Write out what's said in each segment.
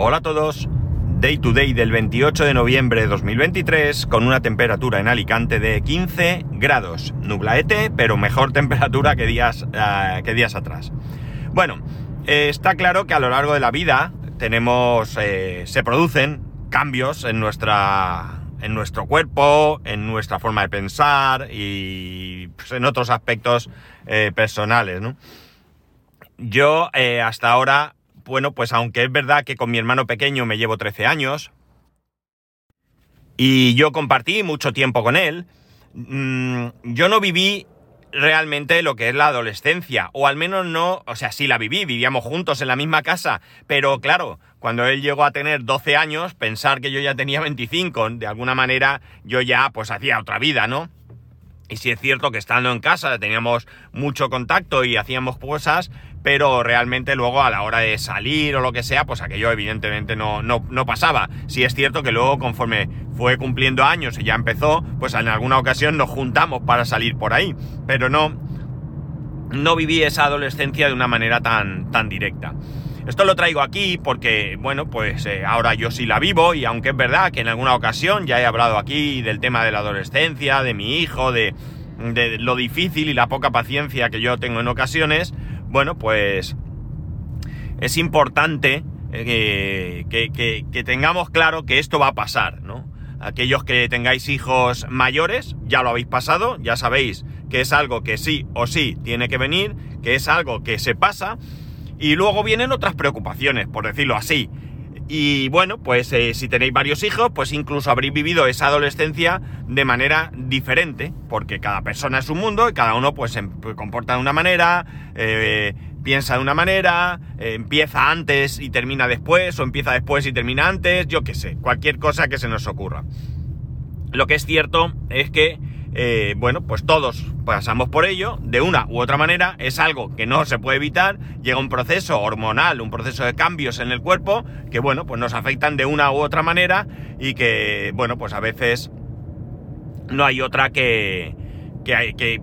Hola a todos. Day to day del 28 de noviembre de 2023 con una temperatura en Alicante de 15 grados. Nublaete, pero mejor temperatura que días, eh, que días atrás. Bueno, eh, está claro que a lo largo de la vida tenemos, eh, se producen cambios en nuestra, en nuestro cuerpo, en nuestra forma de pensar y pues, en otros aspectos personales, ¿no? Yo hasta ahora bueno, pues aunque es verdad que con mi hermano pequeño me llevo 13 años, y yo compartí mucho tiempo con él, mm, yo no viví realmente lo que es la adolescencia, o al menos no, o sea, sí la viví, vivíamos juntos en la misma casa, pero claro, cuando él llegó a tener 12 años, pensar que yo ya tenía 25, de alguna manera yo ya pues hacía otra vida, ¿no? Y si es cierto que estando en casa teníamos mucho contacto y hacíamos cosas, pero realmente luego a la hora de salir o lo que sea, pues aquello evidentemente no, no, pasaba. Si es cierto que luego conforme fue cumpliendo años y ya empezó, pues en alguna ocasión nos juntamos para salir por ahí, pero no, no viví esa adolescencia de una manera tan, tan directa. Esto lo traigo aquí porque, bueno, pues eh, ahora yo sí la vivo y aunque es verdad que en alguna ocasión ya he hablado aquí del tema de la adolescencia, de mi hijo, de, de lo difícil y la poca paciencia que yo tengo en ocasiones, bueno, pues es importante eh, que, tengamos claro que esto va a pasar, ¿no? Aquellos que tengáis hijos mayores, ya lo habéis pasado, ya sabéis que es algo que sí o sí tiene que venir, que es algo que se pasa, y luego vienen otras preocupaciones, por decirlo así. Y bueno, pues eh, si tenéis varios hijos, pues incluso habréis vivido esa adolescencia de manera diferente, porque cada persona es un mundo y cada uno pues se comporta de una manera, eh, piensa de una manera, eh, empieza antes y termina después, o empieza después y termina antes, yo qué sé, cualquier cosa que se nos ocurra. Lo que es cierto es que eh, bueno, pues todos pasamos por ello, de una u otra manera, es algo que no se puede evitar, llega un proceso hormonal, un proceso de cambios en el cuerpo, que bueno, pues nos afectan de una u otra manera y que, bueno, pues a veces no hay otra que, que hay que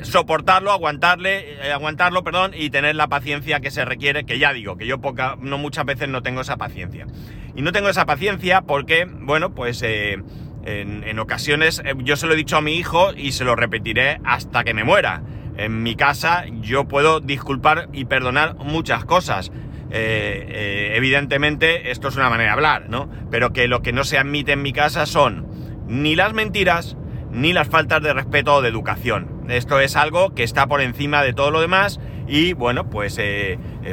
soportarlo, aguantarle, eh, aguantarlo, perdón, y tener la paciencia que se requiere, que ya digo, que yo poca, no muchas veces no tengo esa paciencia. Y no tengo esa paciencia porque, bueno, pues eh, en, ocasiones eh, yo se lo he dicho a mi hijo y se lo repetiré hasta que me muera. En mi casa yo puedo disculpar y perdonar muchas cosas. Eh, eh, evidentemente esto es una manera de hablar, ¿no? Pero que lo que no se admite en mi casa son ni las mentiras ni las faltas de respeto o de educación. Esto es algo que está por encima de todo lo demás y bueno, pues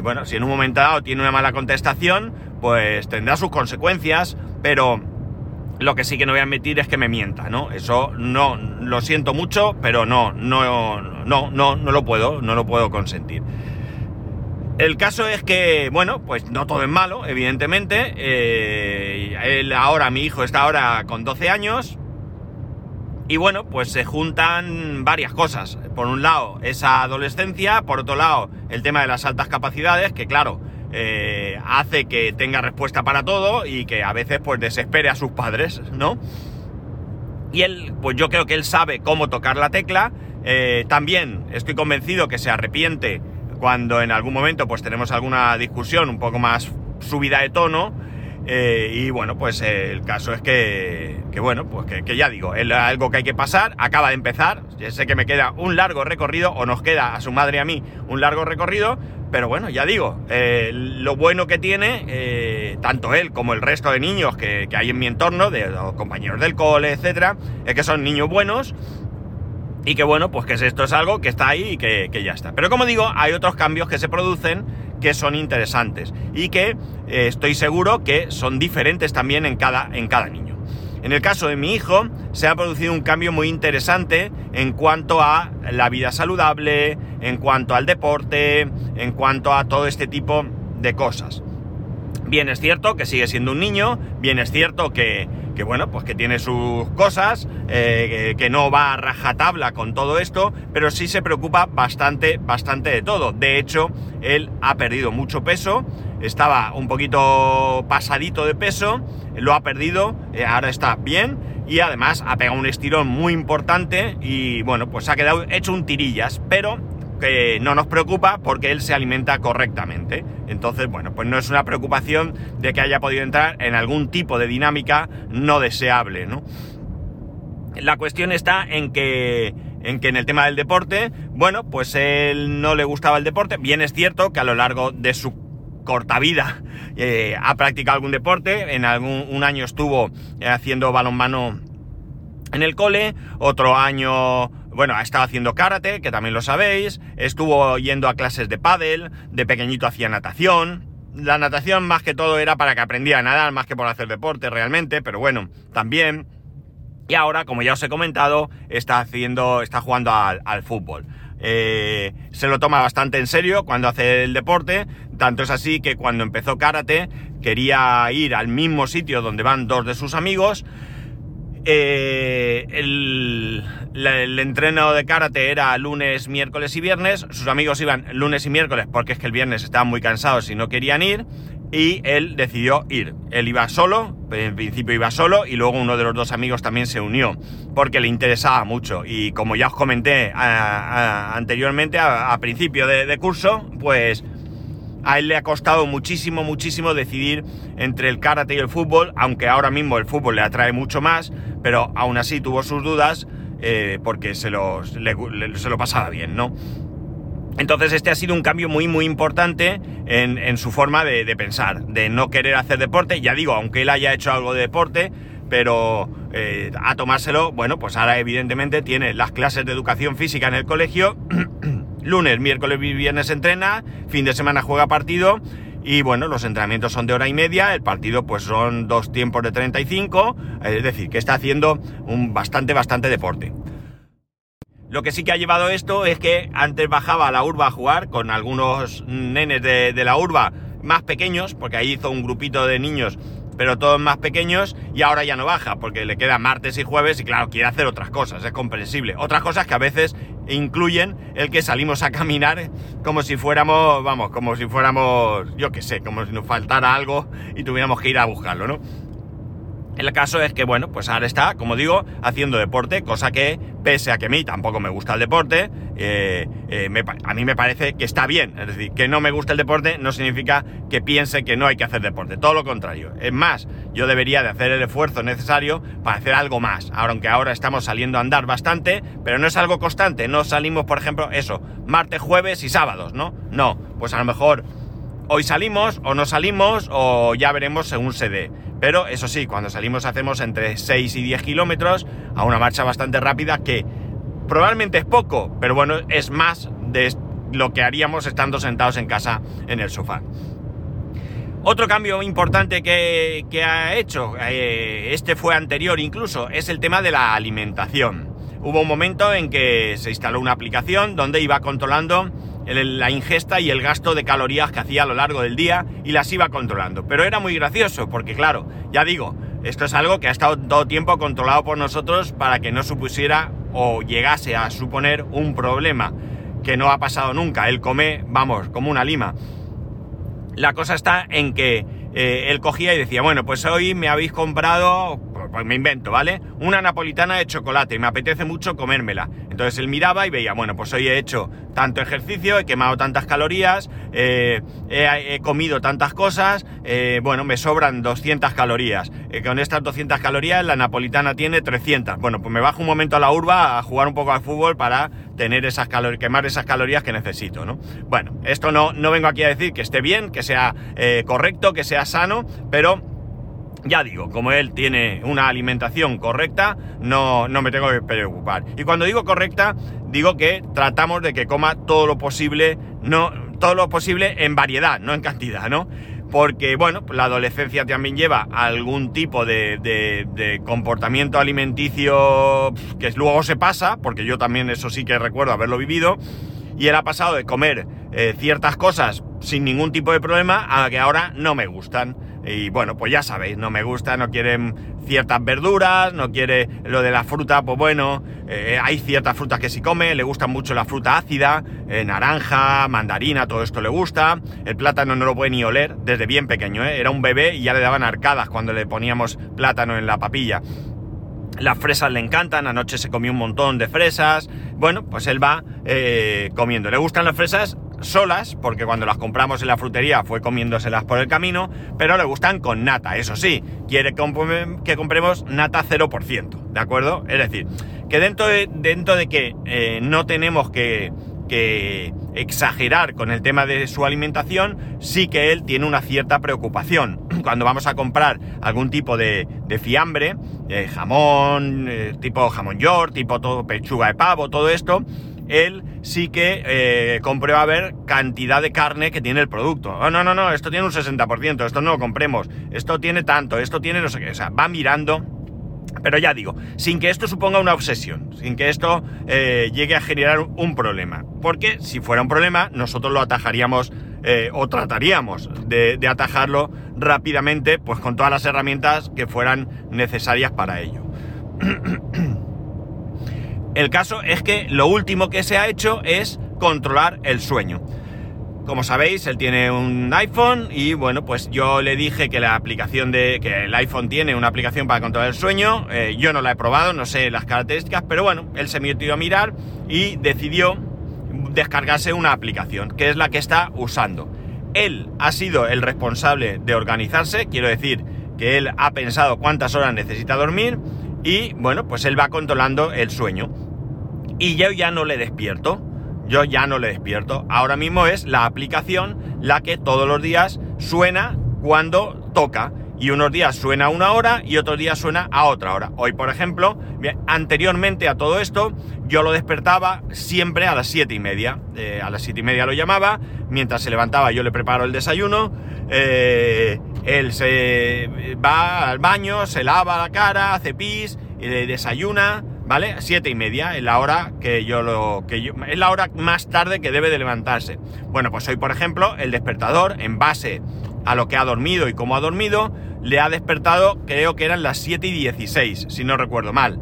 bueno, si en un momento dado tiene una mala contestación, pues tendrá sus consecuencias, pero lo que sí que no voy a admitir es que me mienta, ¿no? Eso no, lo siento mucho, pero no, no, no, no, no lo puedo, no lo puedo consentir. El caso es que, bueno, pues no todo es malo, evidentemente. Eh, él ahora, mi hijo está ahora con 12 años. Y bueno, pues se juntan varias cosas. Por un lado, esa adolescencia. Por otro lado, el tema de las altas capacidades, que claro, eh, hace que tenga respuesta para todo y que a veces pues desespere a sus padres, ¿no? Y él, pues yo creo que él sabe cómo tocar la tecla. Eh, también estoy convencido que se arrepiente cuando en algún momento pues tenemos alguna discusión un poco más subida de tono. Eh, y bueno, pues el caso es que, que bueno, pues que, ya digo, es algo que hay que pasar, acaba de empezar, ya sé que me queda un largo recorrido, o nos queda a su madre y a mí un largo recorrido, pero bueno, ya digo, eh, lo bueno que tiene, eh, tanto él como el resto de niños que, hay en mi entorno, de los compañeros del cole, etcétera, es que son niños buenos y que bueno, pues que esto es algo que está ahí y que, ya está. Pero como digo, hay otros cambios que se producen que son interesantes y que eh, estoy seguro que son diferentes también en cada, en cada niño. En el caso de mi hijo, se ha producido un cambio muy interesante en cuanto a la vida saludable, en cuanto al deporte, en cuanto a todo este tipo de cosas. Bien es cierto que sigue siendo un niño, bien es cierto que, bueno, pues que tiene sus cosas, eh, que, no va a rajatabla con todo esto, pero sí se preocupa bastante, bastante de todo. De hecho, él ha perdido mucho peso, estaba un poquito pasadito de peso, lo ha perdido, eh, ahora está bien y además ha pegado un estirón muy importante y bueno, pues ha quedado hecho un tirillas, pero que no nos preocupa porque él se alimenta correctamente. Entonces, bueno, pues no es una preocupación de que haya podido entrar en algún tipo de dinámica no deseable, ¿no? La cuestión está en que en que en el tema del deporte, bueno, pues él no le gustaba el deporte. Bien es cierto que a lo largo de su corta vida eh, ha practicado algún deporte. En algún un año estuvo haciendo balonmano en el cole, otro año, bueno, ha estado haciendo karate, que también lo sabéis, estuvo yendo a clases de pádel, de pequeñito hacía natación. La natación más que todo era para que aprendiera a nadar, más que por hacer deporte realmente, pero bueno, también. Y ahora, como ya os he comentado, está haciendo, está jugando al, fútbol. Eh, se lo toma bastante en serio cuando hace el deporte, tanto es así que cuando empezó karate quería ir al mismo sitio donde van dos de sus amigos. Eh, el, el, de karate era lunes, miércoles y viernes. Sus amigos iban lunes y miércoles porque es que el viernes estaban muy cansados y no querían ir y él decidió ir. Él iba solo, en principio iba solo y luego uno de los dos amigos también se unió porque le interesaba mucho y como ya os comenté anteriormente a, principio de, curso, pues a él le ha costado muchísimo, muchísimo decidir entre el karate y el fútbol, aunque ahora mismo el fútbol le atrae mucho más, pero aún así tuvo sus dudas eh, porque se, se lo pasaba bien, ¿no? Entonces este ha sido un cambio muy muy importante en, su forma de, pensar, de no querer hacer deporte, ya digo, aunque él haya hecho algo de deporte, pero eh, a tomárselo, bueno, pues ahora evidentemente tiene las clases de educación física en el colegio, lunes, miércoles y viernes entrena, fin de semana juega partido y bueno, los entrenamientos son de hora y media, el partido pues son dos tiempos de 35, es decir, que está haciendo un bastante, bastante deporte. Lo que sí que ha llevado esto es que antes bajaba a la urba a jugar con algunos nenes de, la urba más pequeños, porque ahí hizo un grupito de niños, pero todos más pequeños, y ahora ya no baja, porque le queda martes y jueves y claro, quiere hacer otras cosas, es comprensible. Otras cosas que a veces incluyen el que salimos a caminar como si fuéramos, vamos, como si fuéramos, yo qué sé, como si nos faltara algo y tuviéramos que ir a buscarlo, ¿no? El caso es que, bueno, pues ahora está, como digo, haciendo deporte, cosa que, pese a que a mí tampoco me gusta el deporte, eh, eh, a mí me parece que está bien. Es decir, que no me gusta el deporte no significa que piense que no hay que hacer deporte, todo lo contrario. Es más, yo debería de hacer el esfuerzo necesario para hacer algo más, aunque ahora estamos saliendo a andar bastante, pero no es algo constante, no salimos, por ejemplo, eso, martes, jueves y sábados, ¿no? No, pues a lo mejor hoy salimos o no salimos o ya veremos según se dé. Pero eso sí, cuando salimos hacemos entre 6 y 10 kilómetros a una marcha bastante rápida que probablemente es poco, pero bueno, es más de lo que haríamos estando sentados en casa en el sofá. Otro cambio importante que, ha hecho, eh, este fue anterior incluso, es el tema de la alimentación. Hubo un momento en que se instaló una aplicación donde iba controlando la ingesta y el gasto de calorías que hacía a lo largo del día y las iba controlando. Pero era muy gracioso porque claro, ya digo, esto es algo que ha estado todo tiempo controlado por nosotros para que no supusiera o llegase a suponer un problema que no ha pasado nunca. Él come, vamos, como una lima. La cosa está en que eh, él cogía y decía, bueno, pues hoy me habéis comprado pues me invento, ¿vale? Una napolitana de chocolate y me apetece mucho comérmela. Entonces él miraba y veía, bueno, pues hoy he hecho tanto ejercicio, he quemado tantas calorías, eh, he, comido tantas cosas, eh, bueno, me sobran 200 calorías. Eh, con estas 200 calorías la napolitana tiene 300. Bueno, pues me bajo un momento a la urba a jugar un poco al fútbol para tener esas calorías, quemar esas calorías que necesito, ¿no? Bueno, esto no, no vengo aquí a decir que esté bien, que sea correcto, que sea sano, pero ya digo, como él tiene una alimentación correcta, no, no me tengo que preocupar. Y cuando digo correcta, digo que tratamos de que coma todo lo posible, no, todo lo posible en variedad, no en cantidad, ¿no? Porque, bueno, la adolescencia también lleva algún tipo de, comportamiento alimenticio que luego se pasa, porque yo también eso sí que recuerdo haberlo vivido, y él ha pasado de comer eh, ciertas cosas sin ningún tipo de problema a que ahora no me gustan. Y bueno, pues ya sabéis, no me gusta, no quieren ciertas verduras, no quiere lo de la fruta, pues bueno, eh, hay ciertas frutas que sí come, le gusta mucho la fruta ácida, eh, naranja, mandarina, todo esto le gusta. El plátano no lo puede ni oler desde bien pequeño, ¿eh? era un bebé y ya le daban arcadas cuando le poníamos plátano en la papilla. las fresas le encantan, anoche se comió un montón de fresas. Bueno, pues él va eh, comiendo. Le gustan las fresas solas, porque cuando las compramos en la frutería fue comiéndoselas por el camino, pero le gustan con nata, eso sí, quiere que compremos nata 0%, ¿de acuerdo? Es decir, que dentro de, dentro de que eh, no tenemos que, exagerar con el tema de su alimentación, sí que él tiene una cierta preocupación. Cuando vamos a comprar algún tipo de, de fiambre, eh, jamón, eh, tipo jamón york, tipo todo pechuga de pavo, todo esto, él sí que eh, comprueba a ver cantidad de carne que tiene el producto. Oh, no, no, no, esto tiene un 60%, esto no lo compremos, esto tiene tanto, esto tiene no sé qué, o sea, va mirando. Pero ya digo, sin que esto suponga una obsesión, sin que esto eh, llegue a generar un problema. Porque si fuera un problema, nosotros lo atajaríamos eh, o trataríamos de, de atajarlo rápidamente, pues con todas las herramientas que fueran necesarias para ello. El caso es que lo último que se ha hecho es controlar el sueño. Como sabéis, él tiene un iPhone y bueno, pues yo le dije que la aplicación de. que el iPhone tiene una aplicación para controlar el sueño. Eh, yo no la he probado, no sé las características, pero bueno, él se metió a mirar y decidió descargarse una aplicación, que es la que está usando. Él ha sido el responsable de organizarse, quiero decir que él ha pensado cuántas horas necesita dormir y bueno, pues él va controlando el sueño. Y yo ya no le despierto. Yo ya no le despierto. Ahora mismo es la aplicación la que todos los días suena cuando toca. Y unos días suena a una hora y otros días suena a otra hora. Hoy, por ejemplo, anteriormente a todo esto, yo lo despertaba siempre a las siete y media. Eh, a las siete y media lo llamaba. Mientras se levantaba yo le preparo el desayuno. Eh, él se va al baño, se lava la cara, hace pis, desayuna, ¿vale? Siete y media, es la hora que yo lo. que yo, es la hora más tarde que debe de levantarse. Bueno, pues hoy, por ejemplo, el despertador, en base a lo que ha dormido y cómo ha dormido, le ha despertado, creo que eran las 7 y 16, si no recuerdo mal.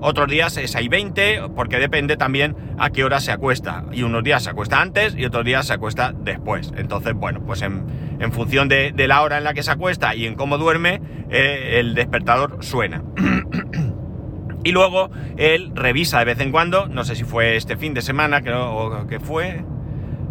Otros días es ahí 20, porque depende también a qué hora se acuesta. Y unos días se acuesta antes y otros días se acuesta después. Entonces, bueno, pues en, función de, la hora en la que se acuesta y en cómo duerme, eh, el despertador suena. y luego él revisa de vez en cuando, no sé si fue este fin de semana, creo que fue.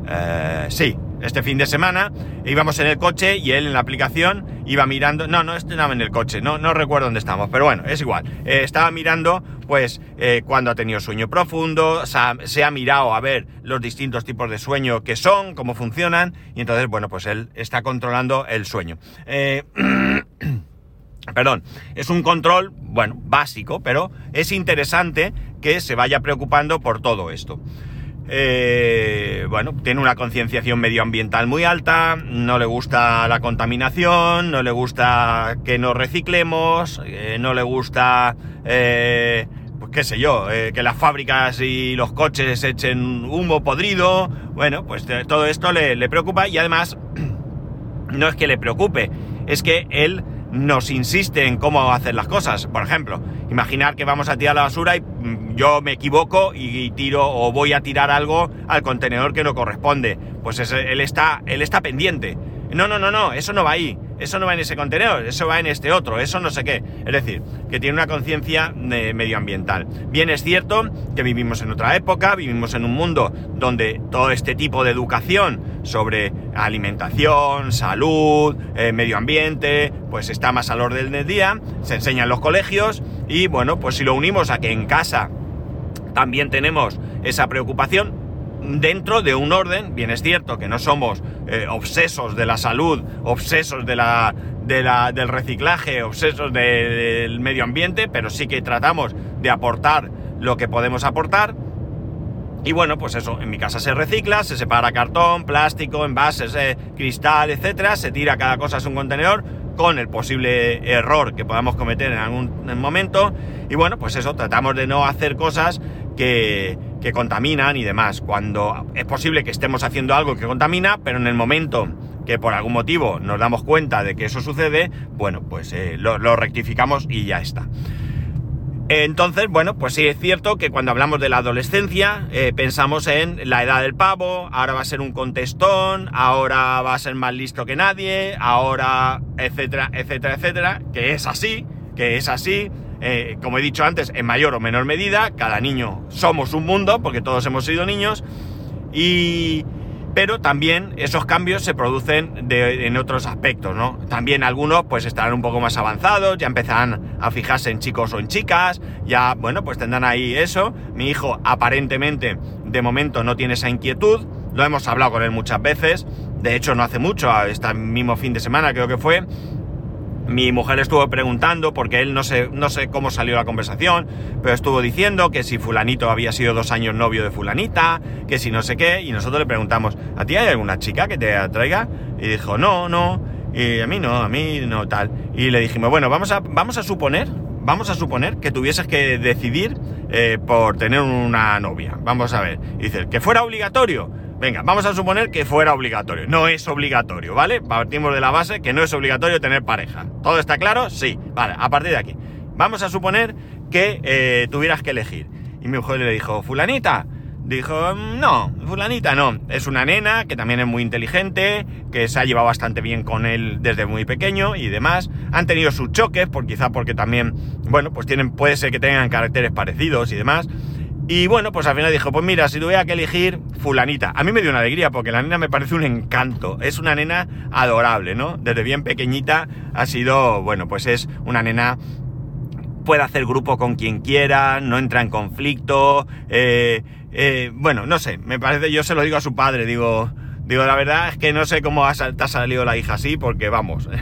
Eh, sí, este fin de semana, íbamos en el coche y él en la aplicación iba mirando, no, no estaba en el coche, no, no recuerdo dónde estamos, pero bueno, es igual, eh, estaba mirando pues eh, cuando ha tenido sueño profundo, se ha mirado a ver los distintos tipos de sueño que son, cómo funcionan, y entonces, bueno, pues él está controlando el sueño. Eh, perdón, es un control, bueno, básico, pero es interesante que se vaya preocupando por todo esto. Eh, bueno, tiene una concienciación medioambiental muy alta, no le gusta la contaminación, no le gusta que nos reciclemos, eh, no le gusta, eh, pues qué sé yo, que las fábricas y los coches echen humo podrido. Bueno, pues todo esto le preocupa y además no es que le preocupe, es que él nos insiste en cómo hacer las cosas. Por ejemplo, imaginar que vamos a tirar la basura y mm, yo me equivoco y tiro o voy a tirar algo al contenedor que no corresponde. Pues él, está, él está pendiente. No, no, no, no, eso no va ahí eso no va en ese contenedor, eso va en este otro, eso no sé qué. Es decir, que tiene una conciencia medioambiental. Bien es cierto que vivimos en otra época, vivimos en un mundo donde todo este tipo de educación sobre alimentación, salud, eh, medio ambiente, pues está más al orden del día, se enseña en los colegios y bueno, pues si lo unimos a que en casa también tenemos esa preocupación, dentro de un orden, bien es cierto que no somos eh, obsesos de la salud, obsesos de la, del reciclaje, obsesos del medio ambiente, pero sí que tratamos de aportar lo que podemos aportar. Y bueno, pues eso, en mi casa se recicla, se separa cartón, plástico, envases, eh, cristal, etcétera, se tira cada cosa a un contenedor con el posible error que podamos cometer en algún momento. Y bueno, pues eso, tratamos de no hacer cosas que, que contaminan y demás. Cuando es posible que estemos haciendo algo que contamina, pero en el momento que por algún motivo nos damos cuenta de que eso sucede, bueno, pues eh, lo, rectificamos y ya está. Entonces, bueno, pues sí es cierto que cuando hablamos de la adolescencia eh, pensamos en la edad del pavo, ahora va a ser un contestón, ahora va a ser más listo que nadie, ahora, etcétera, etcétera, etcétera, que es así, que es así, eh, como he dicho antes, en mayor o menor medida, cada niño somos un mundo, porque todos hemos sido niños, y, pero también esos cambios se producen en otros aspectos, ¿no? También algunos pues estarán un poco más avanzados, ya empezarán a fijarse en chicos o en chicas, ya, bueno, pues tendrán ahí eso. Mi hijo aparentemente de momento no tiene esa inquietud, lo hemos hablado con él muchas veces, de hecho no hace mucho, este mismo fin de semana creo que fue, mi mujer estuvo preguntando, porque él no sé, no sé cómo salió la conversación, pero estuvo diciendo que si fulanito había sido dos años novio de fulanita, que si no sé qué, y nosotros le preguntamos, ¿a ti hay alguna chica que te atraiga? Y dijo, no, no, y a mí no, a mí no tal. Y le dijimos, bueno, vamos a, vamos a suponer, vamos a suponer que tuvieses que decidir eh, por tener una novia. Vamos a ver. Y dice, que fuera obligatorio. Venga, vamos a suponer que fuera obligatorio. No es obligatorio, ¿vale? Partimos de la base que no es obligatorio tener pareja. ¿Todo está claro? Sí. Vale, a partir de aquí. Vamos a suponer que eh, tuvieras que elegir. Y mi mujer le dijo, fulanita. Dijo, no, fulanita no. Es una nena que también es muy inteligente, que se ha llevado bastante bien con él desde muy pequeño y demás. Han tenido sus choques, por quizá porque también, bueno, pues tienen, puede ser que tengan caracteres parecidos y demás. Y bueno, pues al final dijo, pues mira, si tuviera que elegir fulanita. A mí me dio una alegría porque la nena me parece un encanto. Es una nena adorable, ¿no? Desde bien pequeñita ha sido, bueno, pues es una nena puede hacer grupo con quien quiera, no entra en conflicto. Eh, eh, bueno, no sé, me parece, yo se lo digo a su padre, digo, digo, la verdad es que no sé cómo ha, te ha salido la hija así, porque vamos.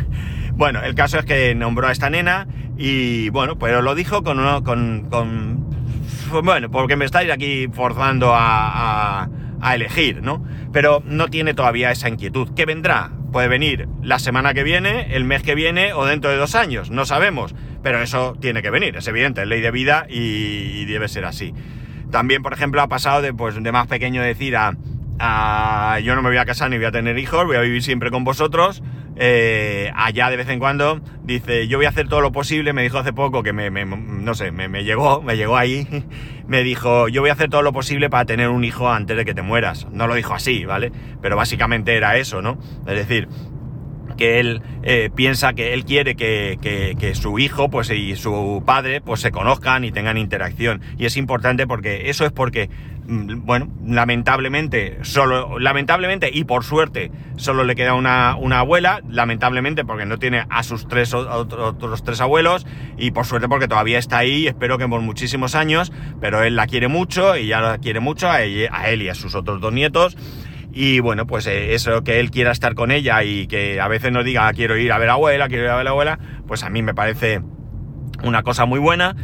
Bueno, el caso es que nombró a esta nena y bueno, pero lo dijo con, uno, con, con bueno, porque me estáis aquí forzando a, elegir, ¿no? Pero no tiene todavía esa inquietud. ¿Qué vendrá? Puede venir la semana que viene, el mes que viene o dentro de dos años, no sabemos. Pero eso tiene que venir, es evidente, es ley de vida y, debe ser así. También, por ejemplo, ha pasado de, pues, de más pequeño decir a, a, yo no me voy a casar ni voy a tener hijos, voy a vivir siempre con vosotros, eh, allá de vez en cuando dice, yo voy a hacer todo lo posible, me dijo hace poco que me, no sé, me, llegó, me llegó ahí, me dijo, yo voy a hacer todo lo posible para tener un hijo antes de que te mueras. No lo dijo así, ¿vale? Pero básicamente era eso, ¿no? Es decir, que él eh, piensa que él quiere que, que, su hijo pues, y su padre pues, se conozcan y tengan interacción. Y es importante porque eso es porque Mm, bueno, lamentablemente, solo, lamentablemente y por suerte, solo le queda una, abuela, lamentablemente porque no tiene a sus tres otros tres abuelos, y por suerte porque todavía está ahí, espero que por muchísimos años, pero él la quiere mucho y ya la quiere mucho a, él y a sus otros dos nietos. Y bueno, pues eh, eso que él quiera estar con ella y que a veces nos diga quiero ir a ver a abuela, quiero ir a ver a la abuela, pues a mí me parece una cosa muy buena.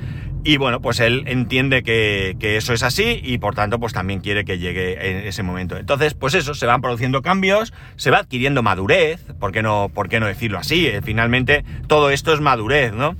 Y bueno, pues él entiende que, eso es así y por tanto pues también quiere que llegue en ese momento. Entonces, pues eso, se van produciendo cambios, se va adquiriendo madurez, ¿por qué no, por qué no decirlo así? Eh, finalmente todo esto es madurez, ¿no?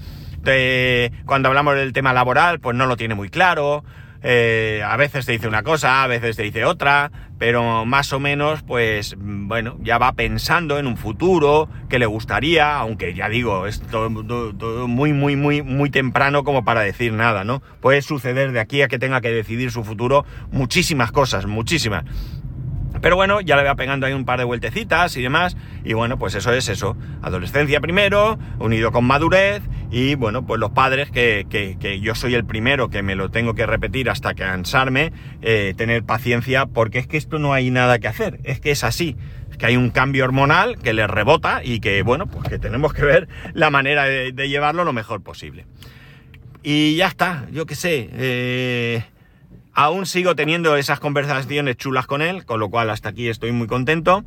cuando hablamos del tema laboral, pues no lo tiene muy claro, eh, a veces te dice una cosa, a veces te dice otra, pero más o menos, pues, bueno, ya va pensando en un futuro que le gustaría, aunque ya digo, es todo, muy, muy, muy, muy temprano como para decir nada, ¿no? Puede suceder de aquí a que tenga que decidir su futuro muchísimas cosas, muchísimas. Pero bueno, ya le va pegando ahí un par de vueltecitas y demás. Y bueno, pues eso es eso. Adolescencia primero, unido con madurez. Y bueno, pues los padres, que, que, yo soy el primero que me lo tengo que repetir hasta cansarme, eh, tener paciencia, porque es que esto no hay nada que hacer. Es que es así. Es que hay un cambio hormonal que le rebota y que, bueno, pues que tenemos que ver la manera de, llevarlo lo mejor posible. Y ya está, yo qué sé. Eh, Aún sigo teniendo esas conversaciones chulas con él, con lo cual hasta aquí estoy muy contento.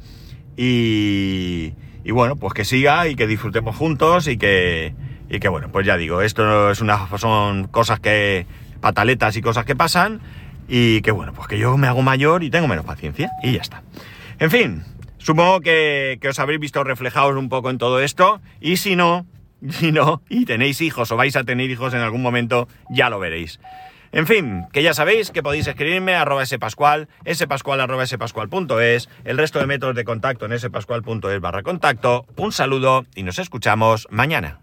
Y, bueno, pues que siga y que disfrutemos juntos y que, y que bueno, pues ya digo, esto es una, son cosas que, pataletas y cosas que pasan y que bueno, pues que yo me hago mayor y tengo menos paciencia y ya está. En fin, supongo que, que os habréis visto reflejados un poco en todo esto y si no, si no, y tenéis hijos o vais a tener hijos en algún momento, ya lo veréis. En fin, que ya sabéis que podéis escribirme a arroba spascual, spascual arroba spascual.es, el resto de métodos de contacto en spascual.es barra contacto. Un saludo y nos escuchamos mañana.